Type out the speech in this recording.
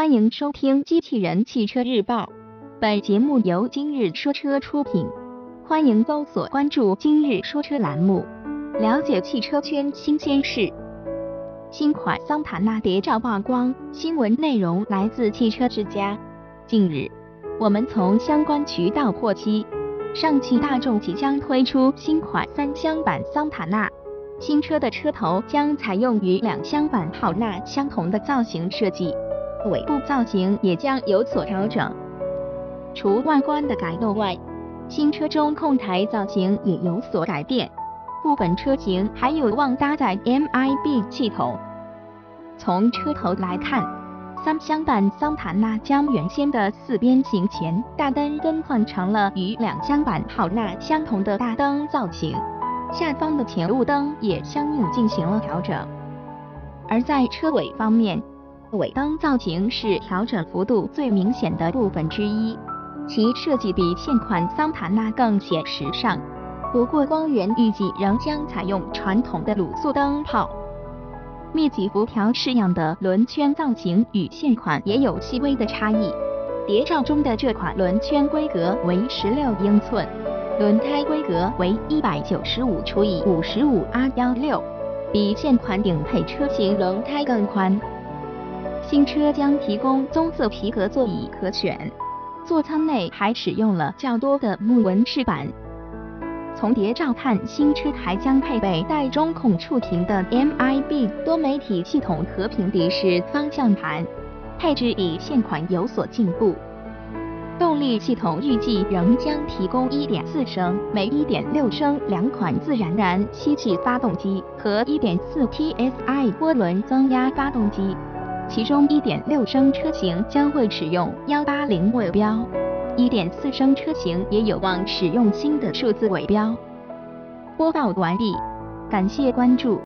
欢迎收听《机器人汽车日报》，本节目由今日说车出品。欢迎搜索关注“今日说车”栏目，了解汽车圈新鲜事。新款桑塔纳谍照曝光，新闻内容来自汽车之家。近日，我们从相关渠道获悉，上汽大众即将推出新款三厢版桑塔纳，新车的车头将采用与两厢版浩纳相同的造型设计。尾部造型也将有所调整，除外观的改动外，新车中控台造型也有所改变，部分车型还有望搭载 MIB 系统。从车头来看，三厢版桑塔纳将原先的四边形前大灯更换成了与两厢版浩纳相同的大灯造型，下方的前雾灯也相应进行了调整。而在车尾方面，尾灯造型是调整幅度最明显的部分之一，其设计比现款桑塔纳更显时尚。不过光源预计仍将采用传统的卤素灯泡。密集辐条式样的轮圈造型与现款也有细微的差异。谍照中的这款轮圈规格为十六英寸，轮胎规格为一百九十五除以五十五 R 幺六，比现款顶配车型轮胎更宽。新车将提供棕色皮革座椅可选，座舱内还使用了较多的木纹饰板。从谍照看，新车还将配备带中控触屏的 MIB 多媒体系统和平底式方向盘，配置比现款有所进步。动力系统预计仍将提供1.4升、每1.6升两款自然燃吸气发动机和 1.4T SI 涡轮增压发动机。其中1.6升车型将会使用180尾标，1.4升车型也有望使用新的数字尾标。播报完毕，感谢关注。